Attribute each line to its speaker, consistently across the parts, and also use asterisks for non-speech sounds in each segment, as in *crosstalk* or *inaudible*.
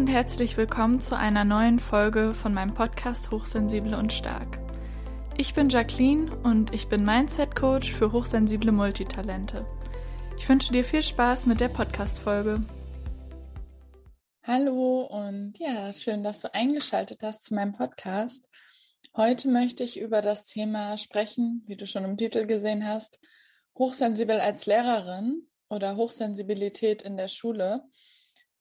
Speaker 1: und herzlich willkommen zu einer neuen Folge von meinem Podcast Hochsensibel und Stark. Ich bin Jacqueline und ich bin Mindset Coach für hochsensible Multitalente. Ich wünsche dir viel Spaß mit der Podcast-Folge.
Speaker 2: Hallo und ja, schön, dass du eingeschaltet hast zu meinem Podcast. Heute möchte ich über das Thema sprechen, wie du schon im Titel gesehen hast, hochsensibel als Lehrerin oder Hochsensibilität in der Schule.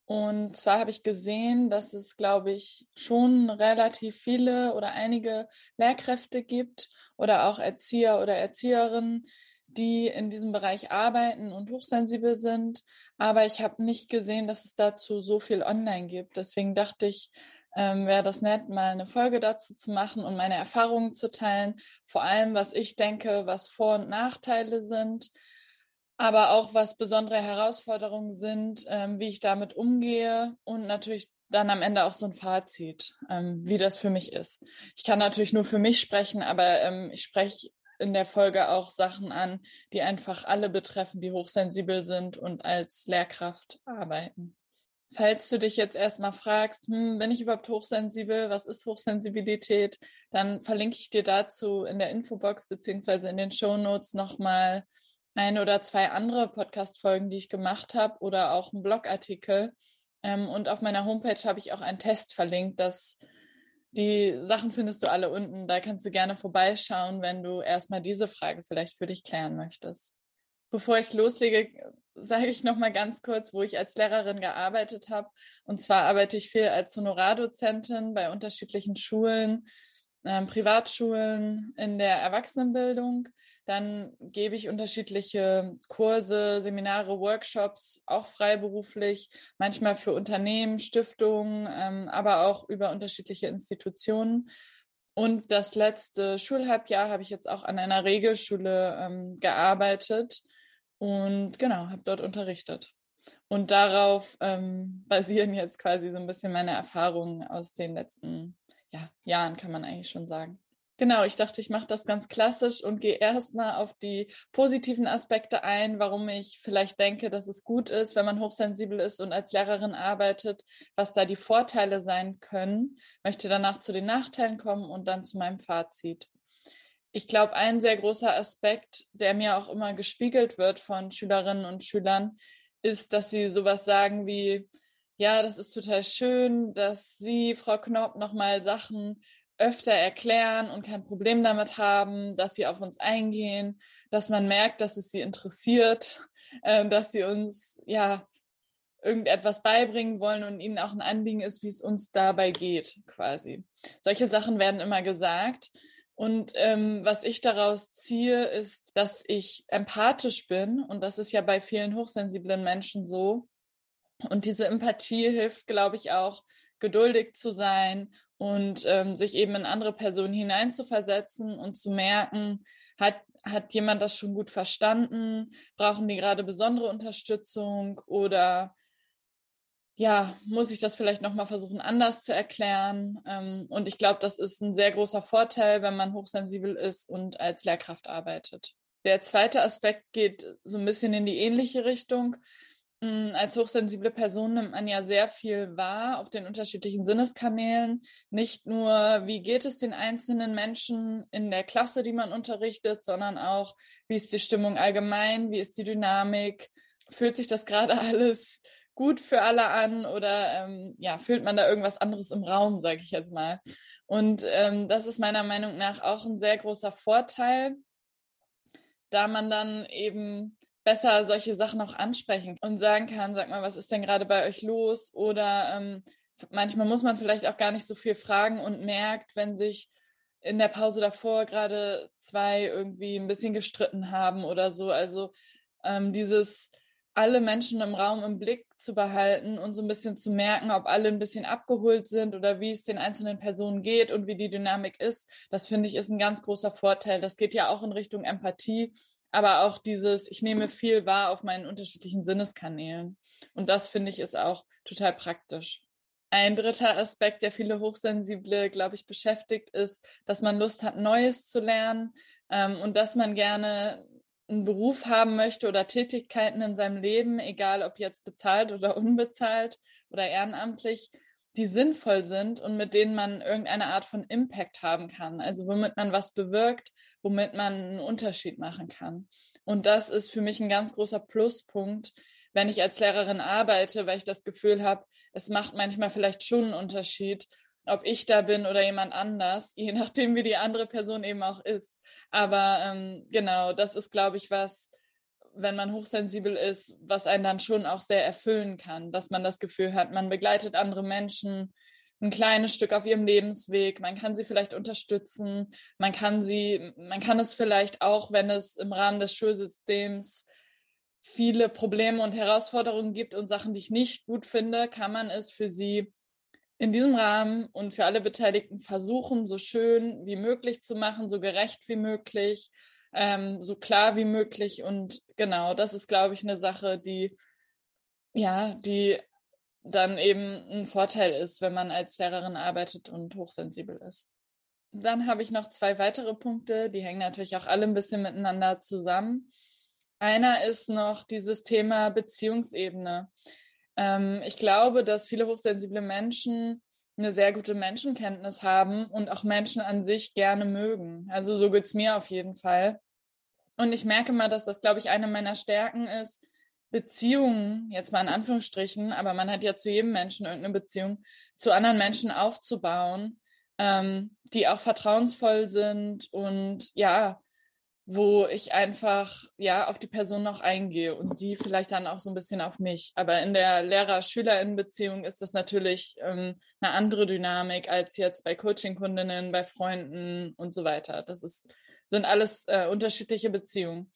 Speaker 2: Und zwar habe ich gesehen, dass es, glaube ich, schon relativ viele oder einige Lehrkräfte gibt oder auch Erzieher oder Erzieherinnen, die in diesem Bereich arbeiten und hochsensibel sind. Aber ich habe nicht gesehen, dass es dazu so viel online gibt. Deswegen dachte ich, ähm, wäre das nett, mal eine Folge dazu zu machen und meine Erfahrungen zu teilen. Vor allem, was ich denke, was Vor- und Nachteile sind aber auch was besondere Herausforderungen sind, ähm, wie ich damit umgehe und natürlich dann am Ende auch so ein Fazit, ähm, wie das für mich ist. Ich kann natürlich nur für mich sprechen, aber ähm, ich spreche in der Folge auch Sachen an, die einfach alle betreffen, die hochsensibel sind und als Lehrkraft arbeiten. Falls du dich jetzt erstmal fragst, hm, bin ich überhaupt hochsensibel? Was ist Hochsensibilität? Dann verlinke ich dir dazu in der Infobox beziehungsweise in den Show Notes nochmal ein oder zwei andere Podcast-Folgen, die ich gemacht habe oder auch einen Blogartikel. Ähm, und auf meiner Homepage habe ich auch einen Test verlinkt, dass die Sachen findest du alle unten. Da kannst du gerne vorbeischauen, wenn du erstmal diese Frage vielleicht für dich klären möchtest. Bevor ich loslege, sage ich noch mal ganz kurz, wo ich als Lehrerin gearbeitet habe. Und zwar arbeite ich viel als Honorardozentin bei unterschiedlichen Schulen ähm, Privatschulen in der Erwachsenenbildung. Dann gebe ich unterschiedliche Kurse, Seminare, Workshops, auch freiberuflich, manchmal für Unternehmen, Stiftungen, ähm, aber auch über unterschiedliche Institutionen. Und das letzte Schulhalbjahr habe ich jetzt auch an einer Regelschule ähm, gearbeitet und genau, habe dort unterrichtet. Und darauf ähm, basieren jetzt quasi so ein bisschen meine Erfahrungen aus den letzten ja, Jahren, kann man eigentlich schon sagen. Genau, ich dachte, ich mache das ganz klassisch und gehe erstmal auf die positiven Aspekte ein, warum ich vielleicht denke, dass es gut ist, wenn man hochsensibel ist und als Lehrerin arbeitet, was da die Vorteile sein können, möchte danach zu den Nachteilen kommen und dann zu meinem Fazit. Ich glaube, ein sehr großer Aspekt, der mir auch immer gespiegelt wird von Schülerinnen und Schülern, ist, dass sie sowas sagen wie, ja, das ist total schön, dass Sie, Frau Knopp, nochmal Sachen öfter erklären und kein Problem damit haben, dass Sie auf uns eingehen, dass man merkt, dass es Sie interessiert, äh, dass Sie uns, ja, irgendetwas beibringen wollen und ihnen auch ein Anliegen ist, wie es uns dabei geht, quasi. Solche Sachen werden immer gesagt. Und ähm, was ich daraus ziehe, ist, dass ich empathisch bin. Und das ist ja bei vielen hochsensiblen Menschen so. Und diese Empathie hilft, glaube ich, auch, geduldig zu sein und ähm, sich eben in andere Personen hineinzuversetzen und zu merken, hat, hat jemand das schon gut verstanden? Brauchen die gerade besondere Unterstützung oder ja, muss ich das vielleicht nochmal versuchen, anders zu erklären? Ähm, und ich glaube, das ist ein sehr großer Vorteil, wenn man hochsensibel ist und als Lehrkraft arbeitet. Der zweite Aspekt geht so ein bisschen in die ähnliche Richtung. Mm, als hochsensible Person nimmt man ja sehr viel wahr auf den unterschiedlichen Sinneskanälen. Nicht nur, wie geht es den einzelnen Menschen in der Klasse, die man unterrichtet, sondern auch, wie ist die Stimmung allgemein, wie ist die Dynamik, fühlt sich das gerade *laughs* alles gut für alle an oder ähm, ja, fühlt man da irgendwas anderes im Raum, sage ich jetzt mal. Und ähm, das ist meiner Meinung nach auch ein sehr großer Vorteil, da man dann eben besser solche Sachen auch ansprechen und sagen kann, sag mal, was ist denn gerade bei euch los? Oder ähm, manchmal muss man vielleicht auch gar nicht so viel fragen und merkt, wenn sich in der Pause davor gerade zwei irgendwie ein bisschen gestritten haben oder so. Also ähm, dieses alle Menschen im Raum im Blick zu behalten und so ein bisschen zu merken, ob alle ein bisschen abgeholt sind oder wie es den einzelnen Personen geht und wie die Dynamik ist, das finde ich ist ein ganz großer Vorteil. Das geht ja auch in Richtung Empathie aber auch dieses, ich nehme viel wahr auf meinen unterschiedlichen Sinneskanälen. Und das finde ich ist auch total praktisch. Ein dritter Aspekt, der viele Hochsensible, glaube ich, beschäftigt, ist, dass man Lust hat, Neues zu lernen ähm, und dass man gerne einen Beruf haben möchte oder Tätigkeiten in seinem Leben, egal ob jetzt bezahlt oder unbezahlt oder ehrenamtlich, die sinnvoll sind und mit denen man irgendeine Art von Impact haben kann. Also womit man was bewirkt, womit man einen Unterschied machen kann. Und das ist für mich ein ganz großer Pluspunkt, wenn ich als Lehrerin arbeite, weil ich das Gefühl habe, es macht manchmal vielleicht schon einen Unterschied, ob ich da bin oder jemand anders, *laughs* je nachdem, wie die andere Person eben auch ist. Aber ähm, genau, das ist, glaube ich, was, wenn man hochsensibel ist, was einen dann schon auch sehr erfüllen kann, dass man das Gefühl hat, man begleitet andere Menschen ein kleines Stück auf ihrem Lebensweg, man kann sie vielleicht unterstützen, man kann sie, man kann es vielleicht auch, wenn es im Rahmen des Schulsystems viele Probleme und Herausforderungen gibt und Sachen, die ich nicht gut finde, kann man es für sie in diesem Rahmen und für alle Beteiligten versuchen, so schön wie möglich zu machen, so gerecht wie möglich, ähm, so klar wie möglich. Und genau, das ist, glaube ich, eine Sache, die, ja, die dann eben ein Vorteil ist, wenn man als Lehrerin arbeitet und hochsensibel ist. Dann habe ich noch zwei weitere Punkte, die hängen natürlich auch alle ein bisschen miteinander zusammen. Einer ist noch dieses Thema Beziehungsebene. Ähm, ich glaube, dass viele hochsensible Menschen eine sehr gute Menschenkenntnis haben und auch Menschen an sich gerne mögen. Also so geht's mir auf jeden Fall. Und ich merke mal, dass das, glaube ich, eine meiner Stärken ist, Beziehungen, jetzt mal in Anführungsstrichen, aber man hat ja zu jedem Menschen irgendeine Beziehung, zu anderen Menschen aufzubauen, ähm, die auch vertrauensvoll sind und ja, wo ich einfach ja auf die Person noch eingehe und die vielleicht dann auch so ein bisschen auf mich. Aber in der Lehrer-Schülerin-Beziehung ist das natürlich ähm, eine andere Dynamik als jetzt bei Coaching-Kundinnen, bei Freunden und so weiter. Das ist, sind alles äh, unterschiedliche Beziehungen.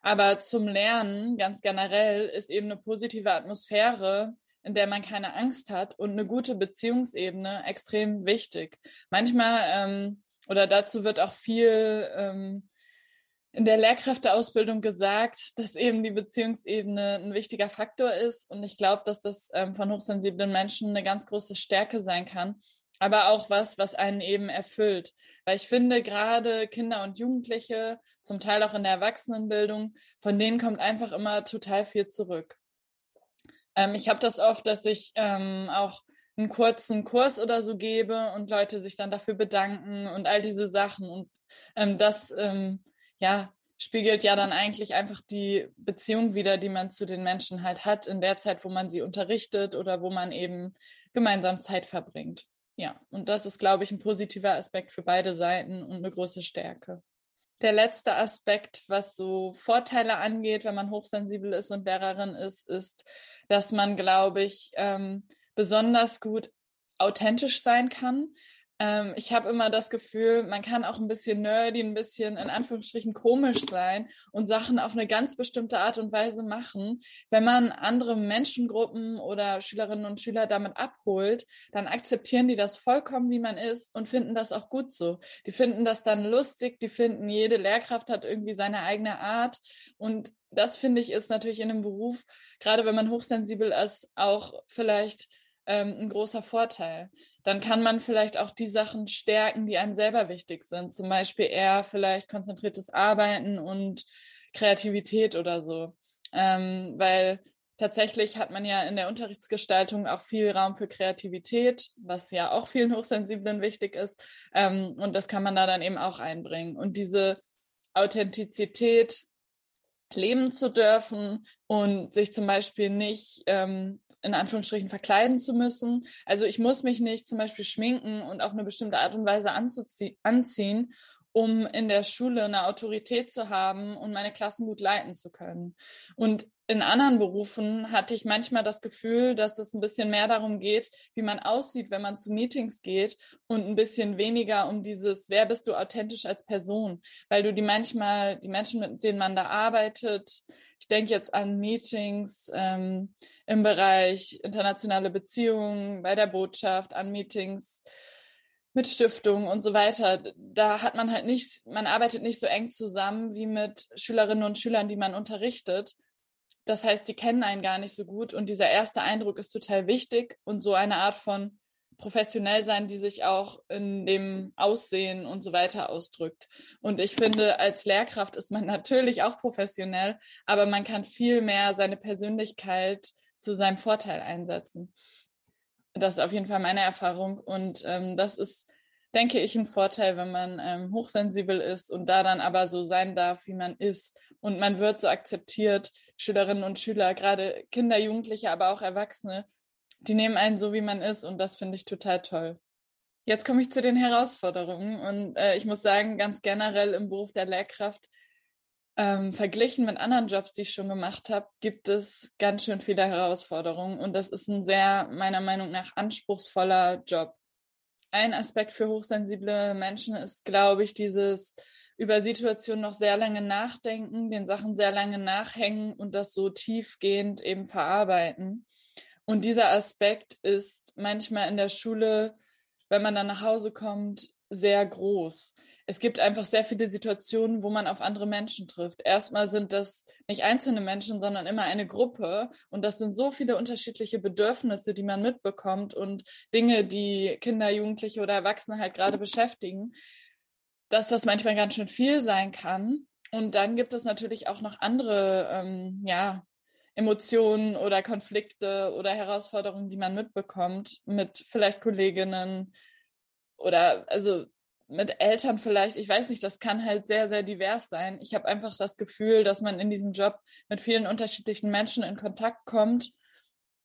Speaker 2: Aber zum Lernen ganz generell ist eben eine positive Atmosphäre, in der man keine Angst hat und eine gute Beziehungsebene extrem wichtig. Manchmal ähm, oder dazu wird auch viel ähm, in der Lehrkräfteausbildung gesagt, dass eben die Beziehungsebene ein wichtiger Faktor ist. Und ich glaube, dass das ähm, von hochsensiblen Menschen eine ganz große Stärke sein kann. Aber auch was, was einen eben erfüllt. Weil ich finde, gerade Kinder und Jugendliche, zum Teil auch in der Erwachsenenbildung, von denen kommt einfach immer total viel zurück. Ähm, ich habe das oft, dass ich ähm, auch einen kurzen Kurs oder so gebe und Leute sich dann dafür bedanken und all diese Sachen. Und ähm, das ähm, ja, spiegelt ja dann eigentlich einfach die Beziehung wieder, die man zu den Menschen halt hat, in der Zeit, wo man sie unterrichtet oder wo man eben gemeinsam Zeit verbringt. Ja, und das ist, glaube ich, ein positiver Aspekt für beide Seiten und eine große Stärke. Der letzte Aspekt, was so Vorteile angeht, wenn man hochsensibel ist und Lehrerin ist, ist, dass man, glaube ich, ähm, besonders gut authentisch sein kann. Ähm, ich habe immer das Gefühl, man kann auch ein bisschen nerdy, ein bisschen in Anführungsstrichen komisch sein und Sachen auf eine ganz bestimmte Art und Weise machen. Wenn man andere Menschengruppen oder Schülerinnen und Schüler damit abholt, dann akzeptieren die das vollkommen, wie man ist und finden das auch gut so. Die finden das dann lustig, die finden, jede Lehrkraft hat irgendwie seine eigene Art und das finde ich ist natürlich in einem Beruf, gerade wenn man hochsensibel ist, auch vielleicht ähm, ein großer Vorteil. Dann kann man vielleicht auch die Sachen stärken, die einem selber wichtig sind. Zum Beispiel eher vielleicht konzentriertes Arbeiten und Kreativität oder so. Ähm, weil tatsächlich hat man ja in der Unterrichtsgestaltung auch viel Raum für Kreativität, was ja auch vielen *laughs* Hochsensiblen wichtig ist. Ähm, und das kann man da dann eben auch einbringen. Und diese Authentizität leben zu dürfen und sich zum Beispiel nicht ähm, in Anführungsstrichen verkleiden zu müssen. Also ich muss mich nicht zum Beispiel schminken und auf eine bestimmte Art und Weise anziehen, um in der Schule eine Autorität zu haben und meine Klassen gut leiten zu können. Und in anderen Berufen hatte ich manchmal das Gefühl, dass es ein bisschen mehr darum geht, wie man aussieht, wenn man zu Meetings geht und ein bisschen weniger um dieses, wer bist du authentisch als Person, weil du die manchmal, die Menschen, mit denen man da arbeitet, ich denke jetzt an Meetings ähm, im Bereich internationale Beziehungen, bei der Botschaft, an Meetings mit Stiftungen und so weiter. Da hat man halt nicht, man arbeitet nicht so eng zusammen wie mit Schülerinnen und Schülern, die man unterrichtet. Das heißt, die kennen einen gar nicht so gut und dieser erste Eindruck ist total wichtig und so eine Art von professionell sein, die sich auch in dem Aussehen und so weiter ausdrückt. Und ich finde, als Lehrkraft ist man *laughs* natürlich auch professionell, aber man kann viel mehr seine Persönlichkeit zu seinem Vorteil einsetzen. Das ist auf jeden Fall meine Erfahrung. Und ähm, das ist, denke ich, ein Vorteil, wenn man ähm, hochsensibel ist und da dann aber so sein darf, wie man ist. Und man wird so akzeptiert, Schülerinnen und Schüler, gerade Kinder, Jugendliche, aber auch Erwachsene, die nehmen einen so, wie man ist. Und das finde ich total toll. Jetzt komme ich zu den Herausforderungen. Und äh, ich muss sagen, ganz generell im Beruf der Lehrkraft ähm, verglichen mit anderen Jobs, die ich schon gemacht habe, gibt es ganz schön viele Herausforderungen und das ist ein sehr, meiner Meinung nach, anspruchsvoller Job. Ein Aspekt für hochsensible Menschen ist, glaube ich, dieses über Situationen noch sehr lange nachdenken, den Sachen sehr lange nachhängen und das so tiefgehend eben verarbeiten. Und dieser Aspekt ist manchmal in der Schule, wenn man dann nach Hause kommt, sehr groß es gibt einfach sehr viele Situationen, wo man auf andere Menschen trifft. Erstmal sind das nicht einzelne Menschen, sondern immer eine Gruppe. Und das sind so viele unterschiedliche Bedürfnisse, die man mitbekommt und Dinge, die Kinder, Jugendliche oder Erwachsene halt gerade beschäftigen, dass das manchmal ganz schön viel sein kann. Und dann gibt es natürlich auch noch andere, ähm, ja, Emotionen oder Konflikte oder Herausforderungen, die man mitbekommt mit vielleicht Kolleginnen oder also mit Eltern vielleicht, ich weiß nicht, das kann halt sehr, sehr divers sein. Ich habe einfach das Gefühl, dass man in diesem Job mit vielen unterschiedlichen Menschen in Kontakt kommt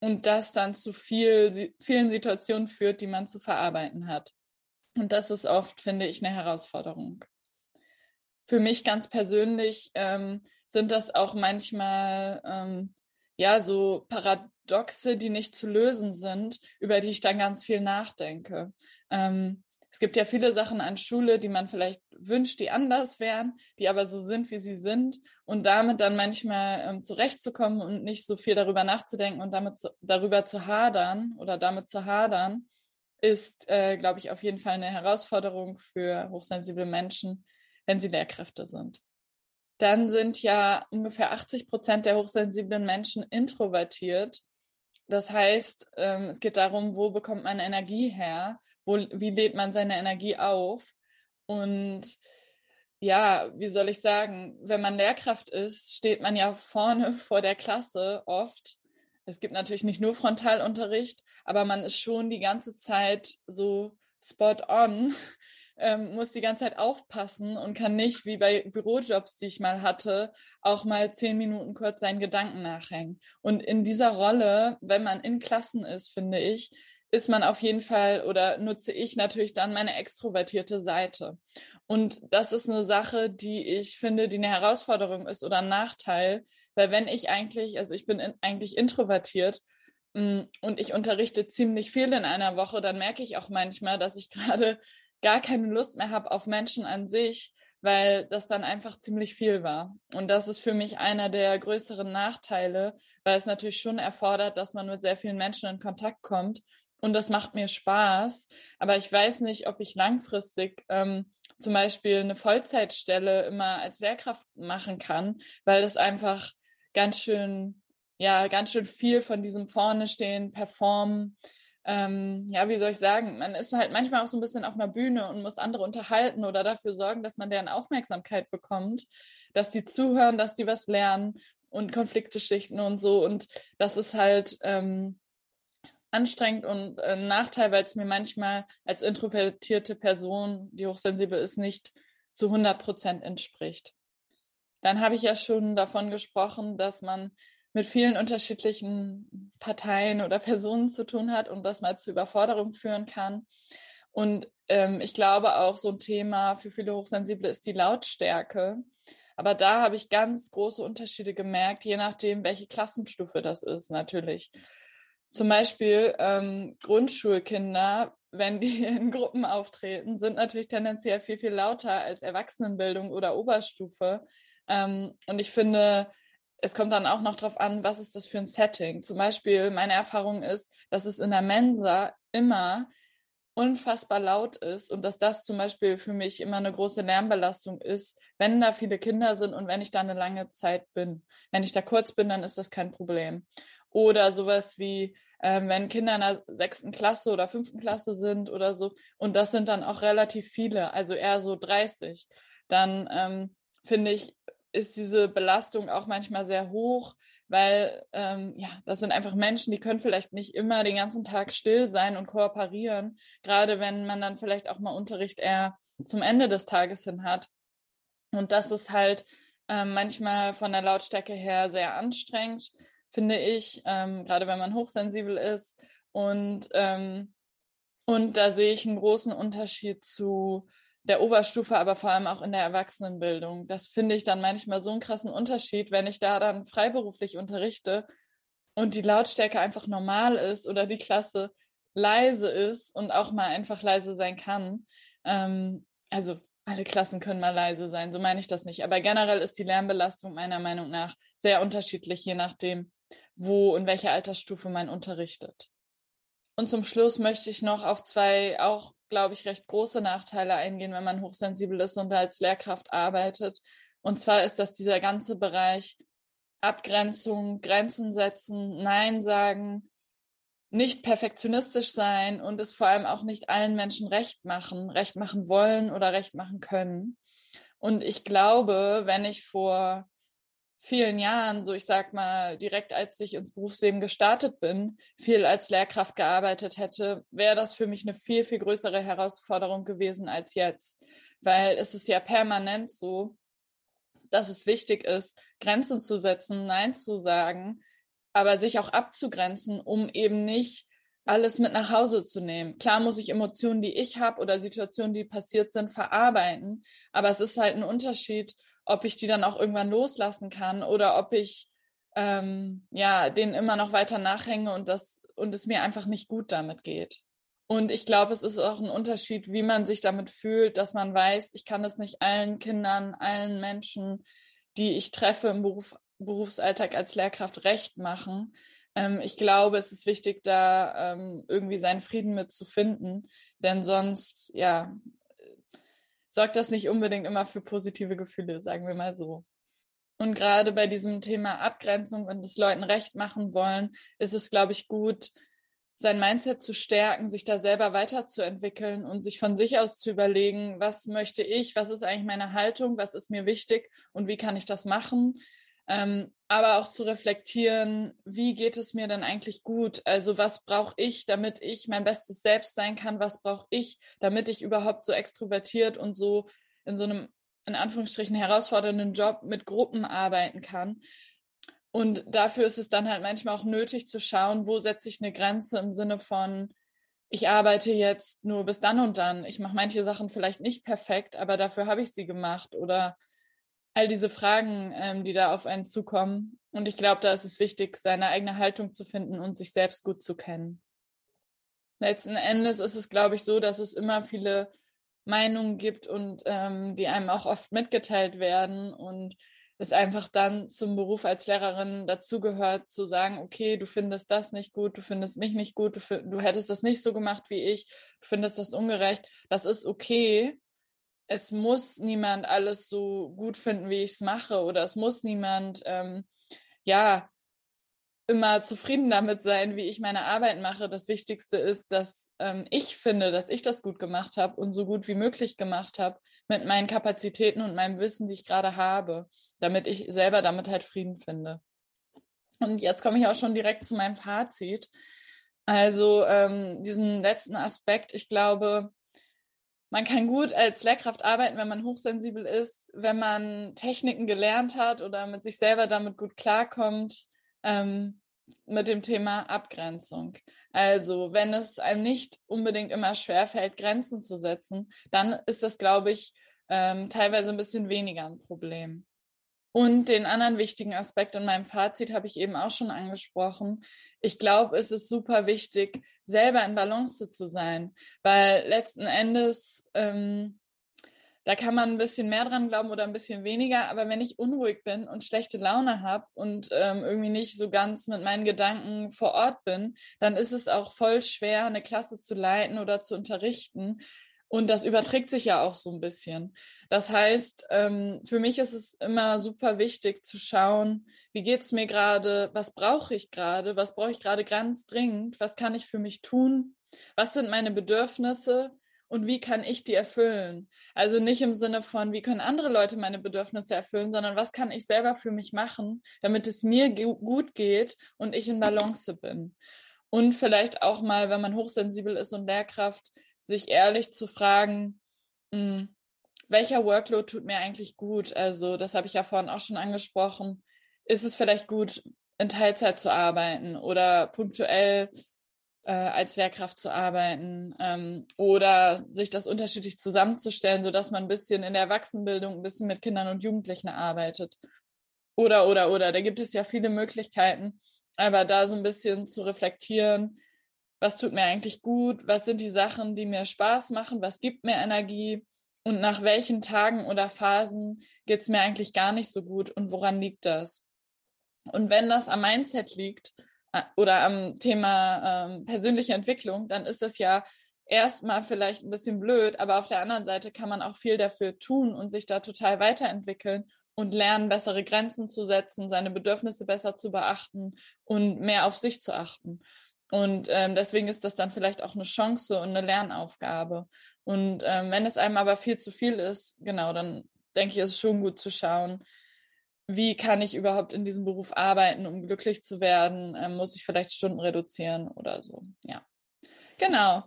Speaker 2: und das dann zu viel, vielen Situationen führt, die man zu verarbeiten hat. Und das ist oft, finde ich, eine Herausforderung. Für mich ganz persönlich ähm, sind das auch manchmal ähm, ja so Paradoxe, die nicht zu lösen sind, über die ich dann ganz viel nachdenke. Ähm, es gibt ja viele Sachen an Schule, die man vielleicht wünscht, die anders wären, die aber so sind, wie sie sind. Und damit dann manchmal ähm, zurechtzukommen und nicht so viel darüber nachzudenken und damit zu, darüber zu hadern oder damit zu hadern, ist, äh, glaube ich, auf jeden Fall eine Herausforderung für hochsensible Menschen, wenn sie Lehrkräfte sind. Dann sind ja ungefähr 80 Prozent der hochsensiblen Menschen introvertiert. Das heißt, ähm, es geht darum, wo bekommt man Energie her? Wo, wie lädt man seine Energie auf? Und ja, wie soll ich sagen, wenn man Lehrkraft ist, steht man ja vorne *laughs* vor der Klasse oft. Es gibt natürlich nicht nur Frontalunterricht, aber man ist schon die ganze Zeit so spot on ähm, muss die ganze Zeit aufpassen und kann nicht, wie bei Bürojobs, die ich mal hatte, auch mal zehn Minuten kurz seinen Gedanken nachhängen. Und in dieser Rolle, wenn man in Klassen ist, finde ich, ist man auf jeden Fall oder nutze ich natürlich dann meine extrovertierte Seite. Und das ist eine Sache, die ich finde, die eine Herausforderung ist oder ein Nachteil, weil wenn ich eigentlich, also ich bin in, eigentlich introvertiert mm, und ich unterrichte ziemlich viel in einer Woche, dann merke ich auch manchmal, dass ich *laughs* gerade gar keine Lust mehr habe auf Menschen an sich, weil das dann einfach ziemlich viel war. Und das ist für mich einer der größeren Nachteile, weil es natürlich schon erfordert, dass man mit sehr vielen Menschen in Kontakt kommt. Und das macht mir Spaß. Aber ich weiß nicht, ob ich langfristig ähm, zum Beispiel eine Vollzeitstelle immer als Lehrkraft machen kann, weil das einfach ganz schön, ja, ganz schön viel von diesem vorne stehen, performen, ähm, ja, wie soll ich sagen, man ist halt manchmal auch so ein bisschen auf einer Bühne und muss andere unterhalten oder dafür sorgen, dass man deren Aufmerksamkeit bekommt, dass die zuhören, dass die was lernen und Konflikte schichten und so. Und das ist halt ähm, anstrengend und ein Nachteil, weil es mir manchmal als introvertierte Person, die hochsensibel ist, nicht zu 100 Prozent entspricht. Dann habe ich ja schon davon gesprochen, dass man mit vielen unterschiedlichen Parteien oder Personen zu tun hat und das mal zu Überforderung führen kann. Und ähm, ich glaube auch so ein Thema für viele Hochsensible ist die Lautstärke. Aber da habe ich ganz große Unterschiede gemerkt, je nachdem, welche Klassenstufe das ist, natürlich. Zum Beispiel ähm, Grundschulkinder, wenn die *laughs* in Gruppen auftreten, sind natürlich tendenziell viel, viel lauter als Erwachsenenbildung oder Oberstufe. Ähm, und ich finde, es kommt dann auch noch darauf an, was ist das für ein Setting. Zum Beispiel, meine Erfahrung ist, dass es in der Mensa immer unfassbar laut ist und dass das zum Beispiel für mich immer eine große Lärmbelastung ist, wenn da viele Kinder sind und wenn ich da eine lange Zeit bin. Wenn ich da kurz bin, dann ist das kein Problem. Oder sowas wie, äh, wenn Kinder in der sechsten Klasse oder fünften Klasse sind oder so, und das sind dann auch relativ viele, also eher so 30, dann ähm, finde ich, ist diese Belastung auch manchmal sehr hoch, weil ähm, ja, das sind einfach Menschen, die können vielleicht nicht immer den ganzen Tag still sein und kooperieren, gerade wenn man dann vielleicht auch mal Unterricht eher zum Ende des Tages hin hat. Und das ist halt ähm, manchmal von der Lautstärke her sehr anstrengend, finde ich, ähm, gerade wenn man hochsensibel ist. Und, ähm, und da sehe ich einen großen Unterschied zu der Oberstufe, aber vor allem auch in der Erwachsenenbildung. Das finde ich dann manchmal so einen krassen Unterschied, wenn ich da dann freiberuflich unterrichte und die Lautstärke einfach normal ist oder die Klasse leise ist und auch mal einfach leise sein kann. Ähm, also alle Klassen können mal leise sein, so meine ich das nicht. Aber generell ist die Lärmbelastung meiner Meinung nach sehr unterschiedlich, je nachdem, wo und welche Altersstufe man unterrichtet. Und zum Schluss möchte ich noch auf zwei auch glaube ich, recht große Nachteile eingehen, wenn man hochsensibel ist und als Lehrkraft arbeitet. Und zwar ist das dieser ganze Bereich Abgrenzung, Grenzen setzen, Nein sagen, nicht perfektionistisch sein und es vor allem auch nicht allen Menschen recht machen, recht machen wollen oder recht machen können. Und ich glaube, wenn ich vor vielen Jahren, so ich sag mal, direkt als ich ins Berufsleben gestartet bin, viel als Lehrkraft gearbeitet hätte, wäre das für mich eine viel, viel größere Herausforderung gewesen als jetzt. Weil es ist ja permanent so, dass es wichtig ist, Grenzen zu setzen, Nein zu sagen, aber sich auch abzugrenzen, um eben nicht alles mit nach Hause zu nehmen. Klar muss ich Emotionen, die ich habe oder Situationen, die passiert sind, verarbeiten, aber es ist halt ein Unterschied, ob ich die dann auch irgendwann loslassen kann oder ob ich ähm, ja denen immer noch weiter nachhänge und das und es mir einfach nicht gut damit geht. Und ich glaube, es ist auch ein Unterschied, wie man sich damit fühlt, dass man weiß, ich kann es nicht allen Kindern, allen Menschen, die ich treffe im Beruf, Berufsalltag als Lehrkraft recht machen. Ähm, ich glaube, es ist wichtig, da ähm, irgendwie seinen Frieden mit zu finden, denn sonst, ja, sorgt das nicht unbedingt immer für positive Gefühle, sagen wir mal so. Und gerade bei diesem Thema Abgrenzung und es Leuten recht machen wollen, ist es, glaube ich, gut, sein Mindset zu stärken, sich da selber weiterzuentwickeln und sich von sich aus zu überlegen, was möchte ich, was ist eigentlich meine Haltung, was ist mir wichtig und wie kann ich das machen. Ähm, aber auch zu reflektieren, wie geht es mir denn eigentlich gut? Also was brauche ich, damit ich mein bestes Selbst sein kann? Was brauche ich, damit ich überhaupt so extrovertiert und so in so einem, in Anführungsstrichen, herausfordernden Job mit Gruppen arbeiten kann? Und dafür ist es dann halt manchmal auch nötig zu schauen, wo setze ich eine Grenze im Sinne von, ich arbeite jetzt nur bis dann und dann. Ich mache manche Sachen vielleicht nicht perfekt, aber dafür habe ich sie gemacht. Oder all diese Fragen, ähm, die da auf einen zukommen. Und ich glaube, da ist es wichtig, seine eigene Haltung zu finden und sich selbst gut zu kennen. Letzten Endes ist es, glaube ich, so, dass es immer viele Meinungen gibt und ähm, die einem auch oft mitgeteilt werden und es einfach dann zum Beruf als Lehrerin dazugehört, zu sagen, okay, du findest das nicht gut, du findest mich nicht gut, du, du hättest das nicht so gemacht wie ich, du findest das ungerecht. Das ist okay es muss niemand alles so gut finden, wie ich es mache, oder es muss niemand, ähm, ja, immer zufrieden damit sein, wie ich meine Arbeit mache. Das Wichtigste ist, dass ähm, ich finde, dass ich das gut gemacht habe und so gut wie möglich gemacht habe mit meinen Kapazitäten und meinem Wissen, die ich gerade habe, damit ich selber damit halt Frieden finde. Und jetzt komme ich auch schon direkt zu meinem Fazit. Also ähm, diesen letzten Aspekt, ich glaube, man kann gut als Lehrkraft arbeiten, wenn man hochsensibel ist, wenn man Techniken gelernt hat oder mit sich selber damit gut klarkommt, ähm, mit dem Thema Abgrenzung. Also, wenn es einem nicht unbedingt immer schwerfällt, Grenzen zu setzen, dann ist das, glaube ich, ähm, teilweise ein bisschen weniger ein Problem. Und den anderen wichtigen Aspekt in meinem Fazit habe ich eben auch schon angesprochen. Ich glaube, es ist super wichtig, selber in Balance zu sein, weil letzten Endes, ähm, da kann man ein bisschen mehr dran glauben oder ein bisschen weniger, aber wenn ich unruhig bin und schlechte Laune habe und ähm, irgendwie nicht so ganz mit meinen Gedanken vor Ort bin, dann ist es auch voll schwer, eine Klasse zu leiten oder zu unterrichten, und das überträgt sich ja auch so ein bisschen. Das heißt, ähm, für mich ist es immer super wichtig zu schauen, wie geht's mir gerade, was brauche ich gerade, was brauche ich gerade ganz dringend, was kann ich für mich tun, was sind meine Bedürfnisse und wie kann ich die erfüllen? Also nicht im Sinne von, wie können andere Leute meine Bedürfnisse erfüllen, sondern was kann ich selber für mich machen, damit es mir gut geht und ich in Balance bin. Und vielleicht auch mal, wenn man hochsensibel ist und Lehrkraft, sich ehrlich zu fragen, mh, hm, welcher Workload tut mir eigentlich gut? Also, das habe ich ja vorhin auch schon angesprochen. Ist es vielleicht gut, in Teilzeit zu arbeiten oder punktuell äh, als Lehrkraft zu arbeiten ähm, oder sich das unterschiedlich zusammenzustellen, sodass man ein bisschen in der Erwachsenenbildung ein bisschen mit Kindern und Jugendlichen arbeitet. Oder, oder, oder. Da gibt es ja viele Möglichkeiten, aber da so ein bisschen zu reflektieren, was tut mir eigentlich gut, was sind die Sachen, die mir Spaß machen, was gibt mir Energie und nach welchen Tagen oder Phasen geht es mir eigentlich gar nicht so gut und woran liegt das? Und wenn das am Mindset liegt äh, oder am Thema ähm, persönliche Entwicklung, dann ist das ja erstmal vielleicht ein bisschen blöd, aber auf der anderen Seite kann man auch viel dafür tun und sich da total weiterentwickeln und lernen, bessere Grenzen zu setzen, seine Bedürfnisse besser zu beachten und mehr auf sich zu achten. Und ähm, deswegen ist das dann vielleicht auch eine Chance und eine Lernaufgabe. Und ähm, wenn es einem aber viel zu viel ist, genau, dann denke ich, ist es schon gut zu schauen, wie kann ich überhaupt in diesem Beruf arbeiten, um glücklich zu werden? Ähm, muss ich vielleicht Stunden reduzieren oder so? Ja, genau.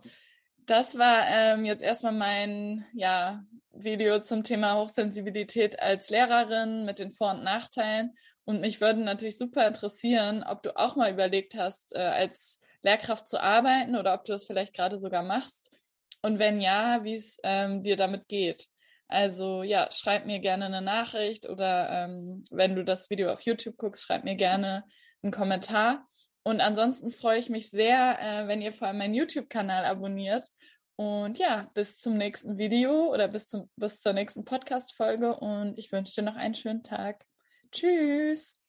Speaker 2: Das war ähm, jetzt erstmal mein ja, Video zum Thema Hochsensibilität als Lehrerin mit den Vor- und Nachteilen. Und mich würde natürlich super interessieren, ob du auch mal überlegt hast, äh, als Lehrkraft zu arbeiten oder ob du das vielleicht gerade sogar machst. Und wenn ja, wie es ähm, dir damit geht. Also ja, schreib mir gerne eine Nachricht oder ähm, wenn du das Video auf YouTube guckst, schreib mir gerne einen Kommentar. Und ansonsten freue ich mich sehr, äh, wenn ihr vor allem meinen YouTube-Kanal abonniert. Und ja, bis zum nächsten Video oder bis, zum, bis zur nächsten Podcast-Folge und ich wünsche dir noch einen schönen Tag. Tschüss!